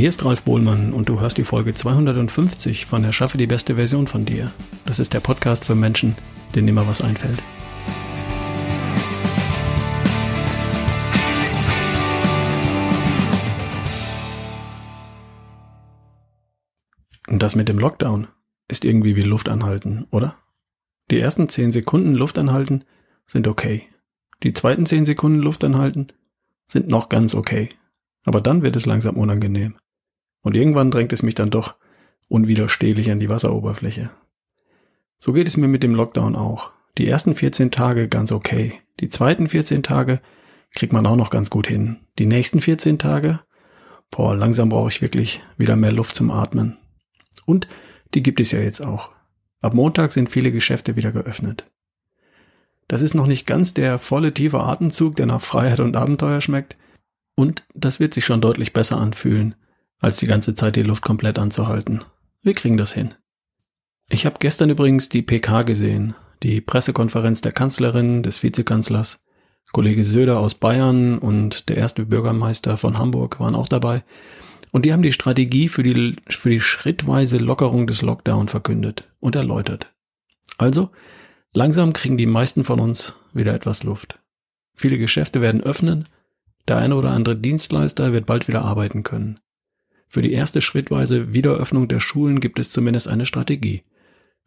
Hier ist Ralf Bohlmann und du hörst die Folge 250 von Erschaffe die beste Version von dir. Das ist der Podcast für Menschen, denen immer was einfällt. Und das mit dem Lockdown ist irgendwie wie Luft anhalten, oder? Die ersten 10 Sekunden Luft anhalten sind okay. Die zweiten 10 Sekunden Luft anhalten sind noch ganz okay. Aber dann wird es langsam unangenehm. Und irgendwann drängt es mich dann doch unwiderstehlich an die Wasseroberfläche. So geht es mir mit dem Lockdown auch. Die ersten 14 Tage ganz okay. Die zweiten 14 Tage kriegt man auch noch ganz gut hin. Die nächsten 14 Tage, boah, langsam brauche ich wirklich wieder mehr Luft zum Atmen. Und die gibt es ja jetzt auch. Ab Montag sind viele Geschäfte wieder geöffnet. Das ist noch nicht ganz der volle tiefe Atemzug, der nach Freiheit und Abenteuer schmeckt, und das wird sich schon deutlich besser anfühlen, als die ganze Zeit die Luft komplett anzuhalten. Wir kriegen das hin. Ich habe gestern übrigens die PK gesehen, die Pressekonferenz der Kanzlerin, des Vizekanzlers. Kollege Söder aus Bayern und der erste Bürgermeister von Hamburg waren auch dabei. Und die haben die Strategie für die, für die schrittweise Lockerung des Lockdown verkündet und erläutert. Also, langsam kriegen die meisten von uns wieder etwas Luft. Viele Geschäfte werden öffnen, der eine oder andere Dienstleister wird bald wieder arbeiten können. Für die erste schrittweise Wiederöffnung der Schulen gibt es zumindest eine Strategie.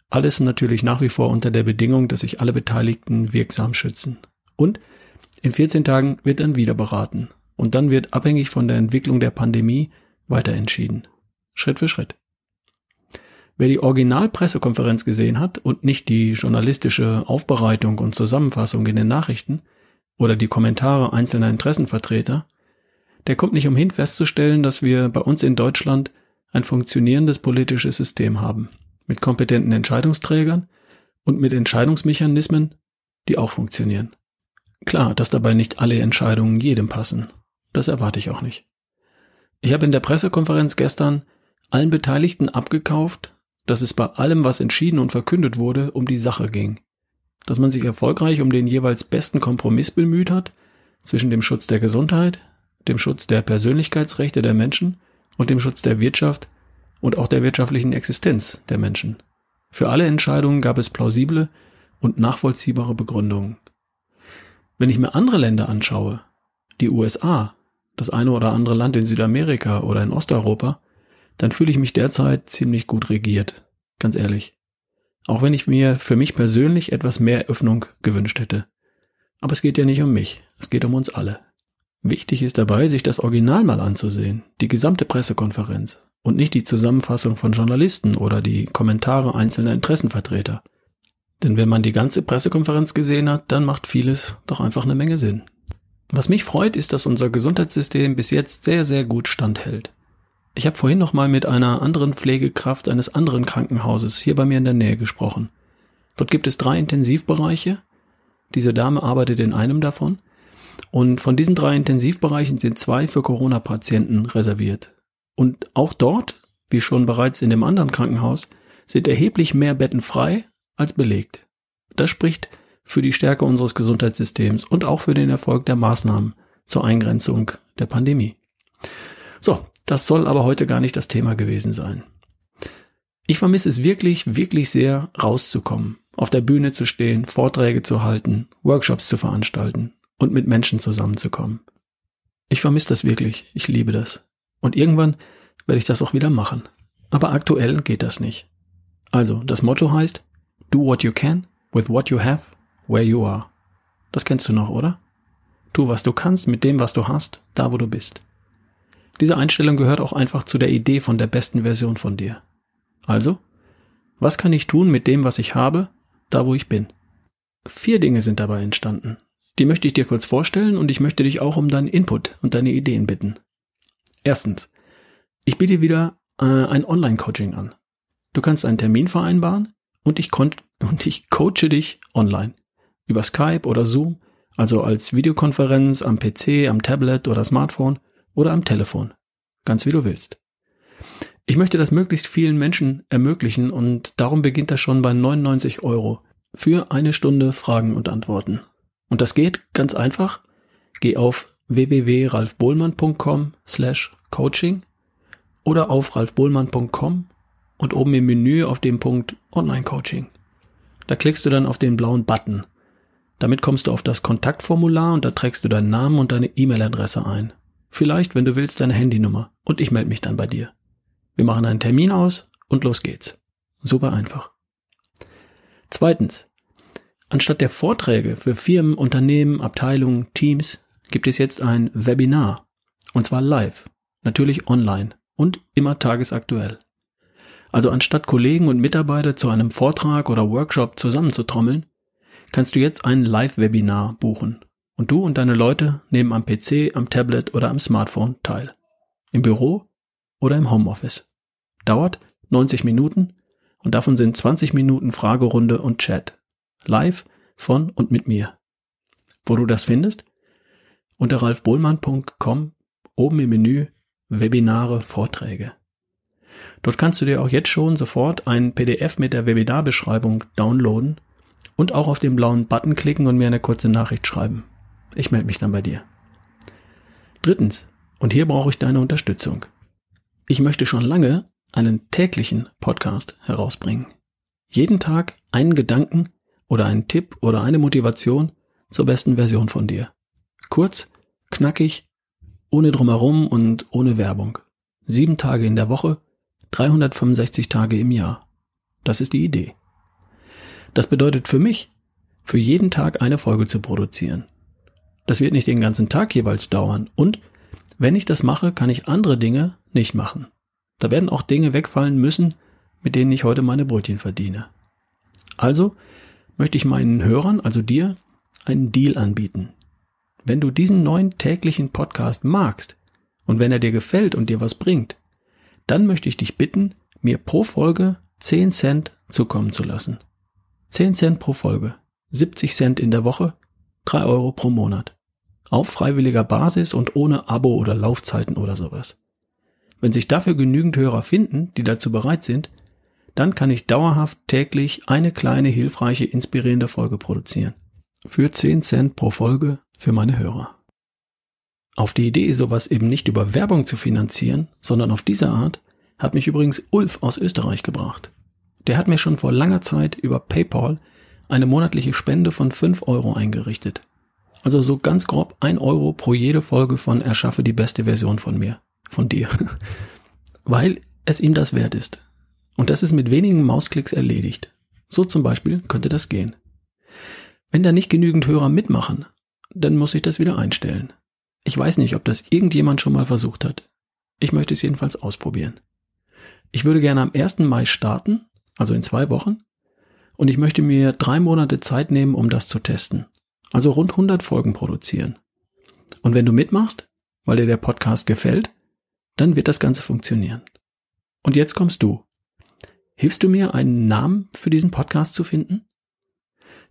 Alles natürlich nach wie vor unter der Bedingung, dass sich alle Beteiligten wirksam schützen. Und in 14 Tagen wird dann wieder beraten. Und dann wird abhängig von der Entwicklung der Pandemie weiter entschieden. Schritt für Schritt. Wer die Originalpressekonferenz gesehen hat und nicht die journalistische Aufbereitung und Zusammenfassung in den Nachrichten, oder die Kommentare einzelner Interessenvertreter, der kommt nicht umhin festzustellen, dass wir bei uns in Deutschland ein funktionierendes politisches System haben, mit kompetenten Entscheidungsträgern und mit Entscheidungsmechanismen, die auch funktionieren. Klar, dass dabei nicht alle Entscheidungen jedem passen. Das erwarte ich auch nicht. Ich habe in der Pressekonferenz gestern allen Beteiligten abgekauft, dass es bei allem, was entschieden und verkündet wurde, um die Sache ging dass man sich erfolgreich um den jeweils besten Kompromiss bemüht hat zwischen dem Schutz der Gesundheit, dem Schutz der Persönlichkeitsrechte der Menschen und dem Schutz der Wirtschaft und auch der wirtschaftlichen Existenz der Menschen. Für alle Entscheidungen gab es plausible und nachvollziehbare Begründungen. Wenn ich mir andere Länder anschaue, die USA, das eine oder andere Land in Südamerika oder in Osteuropa, dann fühle ich mich derzeit ziemlich gut regiert, ganz ehrlich. Auch wenn ich mir für mich persönlich etwas mehr Öffnung gewünscht hätte. Aber es geht ja nicht um mich, es geht um uns alle. Wichtig ist dabei, sich das Original mal anzusehen, die gesamte Pressekonferenz und nicht die Zusammenfassung von Journalisten oder die Kommentare einzelner Interessenvertreter. Denn wenn man die ganze Pressekonferenz gesehen hat, dann macht vieles doch einfach eine Menge Sinn. Was mich freut, ist, dass unser Gesundheitssystem bis jetzt sehr, sehr gut standhält. Ich habe vorhin noch mal mit einer anderen Pflegekraft eines anderen Krankenhauses hier bei mir in der Nähe gesprochen. Dort gibt es drei Intensivbereiche. Diese Dame arbeitet in einem davon. Und von diesen drei Intensivbereichen sind zwei für Corona-Patienten reserviert. Und auch dort, wie schon bereits in dem anderen Krankenhaus, sind erheblich mehr Betten frei als belegt. Das spricht für die Stärke unseres Gesundheitssystems und auch für den Erfolg der Maßnahmen zur Eingrenzung der Pandemie. So, das soll aber heute gar nicht das Thema gewesen sein. Ich vermisse es wirklich, wirklich sehr, rauszukommen, auf der Bühne zu stehen, Vorträge zu halten, Workshops zu veranstalten und mit Menschen zusammenzukommen. Ich vermisse das wirklich, ich liebe das. Und irgendwann werde ich das auch wieder machen. Aber aktuell geht das nicht. Also, das Motto heißt, do what you can, with what you have, where you are. Das kennst du noch, oder? Tu, was du kannst mit dem, was du hast, da wo du bist. Diese Einstellung gehört auch einfach zu der Idee von der besten Version von dir. Also, was kann ich tun mit dem, was ich habe, da wo ich bin? Vier Dinge sind dabei entstanden. Die möchte ich dir kurz vorstellen und ich möchte dich auch um deinen Input und deine Ideen bitten. Erstens, ich biete wieder äh, ein Online-Coaching an. Du kannst einen Termin vereinbaren und ich, und ich coache dich online. Über Skype oder Zoom, also als Videokonferenz am PC, am Tablet oder Smartphone oder am Telefon. Ganz wie du willst. Ich möchte das möglichst vielen Menschen ermöglichen und darum beginnt das schon bei 99 Euro für eine Stunde Fragen und Antworten. Und das geht ganz einfach. Geh auf www.ralfbohlmann.com slash coaching oder auf ralfbohlmann.com und oben im Menü auf dem Punkt Online-Coaching. Da klickst du dann auf den blauen Button. Damit kommst du auf das Kontaktformular und da trägst du deinen Namen und deine E-Mail-Adresse ein. Vielleicht, wenn du willst, deine Handynummer und ich melde mich dann bei dir. Wir machen einen Termin aus und los geht's. Super einfach. Zweitens. Anstatt der Vorträge für Firmen, Unternehmen, Abteilungen, Teams gibt es jetzt ein Webinar. Und zwar live. Natürlich online und immer tagesaktuell. Also anstatt Kollegen und Mitarbeiter zu einem Vortrag oder Workshop zusammenzutrommeln, kannst du jetzt ein Live-Webinar buchen. Und du und deine Leute nehmen am PC, am Tablet oder am Smartphone teil. Im Büro oder im Homeoffice. Dauert 90 Minuten und davon sind 20 Minuten Fragerunde und Chat. Live von und mit mir. Wo du das findest? Unter ralfbohlmann.com oben im Menü Webinare, Vorträge. Dort kannst du dir auch jetzt schon sofort ein PDF mit der Webinarbeschreibung downloaden und auch auf den blauen Button klicken und mir eine kurze Nachricht schreiben. Ich melde mich dann bei dir. Drittens, und hier brauche ich deine Unterstützung. Ich möchte schon lange einen täglichen Podcast herausbringen. Jeden Tag einen Gedanken oder einen Tipp oder eine Motivation zur besten Version von dir. Kurz, knackig, ohne drumherum und ohne Werbung. Sieben Tage in der Woche, 365 Tage im Jahr. Das ist die Idee. Das bedeutet für mich, für jeden Tag eine Folge zu produzieren. Das wird nicht den ganzen Tag jeweils dauern und wenn ich das mache, kann ich andere Dinge nicht machen. Da werden auch Dinge wegfallen müssen, mit denen ich heute meine Brötchen verdiene. Also möchte ich meinen Hörern, also dir, einen Deal anbieten. Wenn du diesen neuen täglichen Podcast magst und wenn er dir gefällt und dir was bringt, dann möchte ich dich bitten, mir pro Folge 10 Cent zukommen zu lassen. 10 Cent pro Folge, 70 Cent in der Woche, 3 Euro pro Monat. Auf freiwilliger Basis und ohne Abo oder Laufzeiten oder sowas. Wenn sich dafür genügend Hörer finden, die dazu bereit sind, dann kann ich dauerhaft täglich eine kleine, hilfreiche, inspirierende Folge produzieren. Für 10 Cent pro Folge für meine Hörer. Auf die Idee, sowas eben nicht über Werbung zu finanzieren, sondern auf diese Art, hat mich übrigens Ulf aus Österreich gebracht. Der hat mir schon vor langer Zeit über PayPal eine monatliche Spende von 5 Euro eingerichtet. Also so ganz grob 1 Euro pro jede Folge von Erschaffe die beste Version von mir, von dir. Weil es ihm das wert ist. Und das ist mit wenigen Mausklicks erledigt. So zum Beispiel könnte das gehen. Wenn da nicht genügend Hörer mitmachen, dann muss ich das wieder einstellen. Ich weiß nicht, ob das irgendjemand schon mal versucht hat. Ich möchte es jedenfalls ausprobieren. Ich würde gerne am 1. Mai starten, also in zwei Wochen, und ich möchte mir drei Monate Zeit nehmen, um das zu testen. Also rund 100 Folgen produzieren. Und wenn du mitmachst, weil dir der Podcast gefällt, dann wird das Ganze funktionieren. Und jetzt kommst du. Hilfst du mir, einen Namen für diesen Podcast zu finden?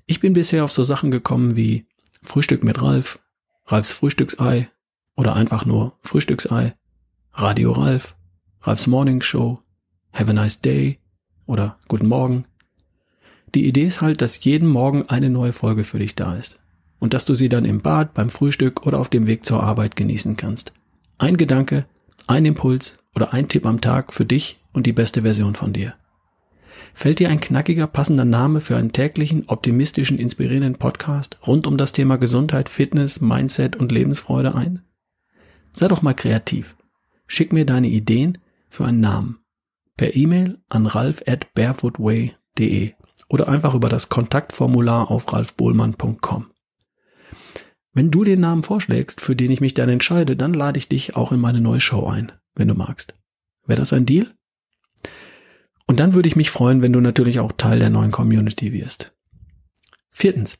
Ich bin bisher auf so Sachen gekommen wie Frühstück mit Ralf, Ralfs Frühstücksei oder einfach nur Frühstücksei, Radio Ralf, Ralfs Morning Show, Have a nice day oder Guten Morgen. Die Idee ist halt, dass jeden Morgen eine neue Folge für dich da ist und dass du sie dann im Bad, beim Frühstück oder auf dem Weg zur Arbeit genießen kannst. Ein Gedanke, ein Impuls oder ein Tipp am Tag für dich und die beste Version von dir. Fällt dir ein knackiger, passender Name für einen täglichen, optimistischen, inspirierenden Podcast rund um das Thema Gesundheit, Fitness, Mindset und Lebensfreude ein? Sei doch mal kreativ. Schick mir deine Ideen für einen Namen. Per E-Mail an ralf at barefootway.de oder einfach über das Kontaktformular auf ralfbohlmann.com. Wenn du den Namen vorschlägst, für den ich mich dann entscheide, dann lade ich dich auch in meine neue Show ein, wenn du magst. Wäre das ein Deal? Und dann würde ich mich freuen, wenn du natürlich auch Teil der neuen Community wirst. Viertens.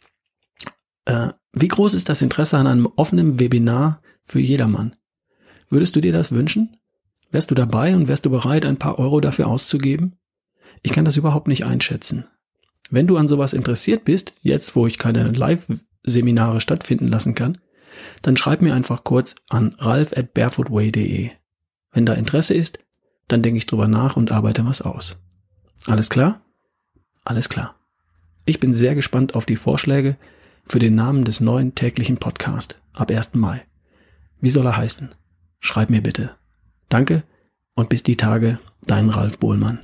Äh, wie groß ist das Interesse an einem offenen Webinar für jedermann? Würdest du dir das wünschen? Wärst du dabei und wärst du bereit, ein paar Euro dafür auszugeben? Ich kann das überhaupt nicht einschätzen. Wenn du an sowas interessiert bist, jetzt wo ich keine Live-Seminare stattfinden lassen kann, dann schreib mir einfach kurz an ralf at barefootway.de. Wenn da Interesse ist, dann denke ich drüber nach und arbeite was aus. Alles klar? Alles klar. Ich bin sehr gespannt auf die Vorschläge für den Namen des neuen täglichen Podcast ab 1. Mai. Wie soll er heißen? Schreib mir bitte. Danke und bis die Tage, dein Ralf Bohlmann.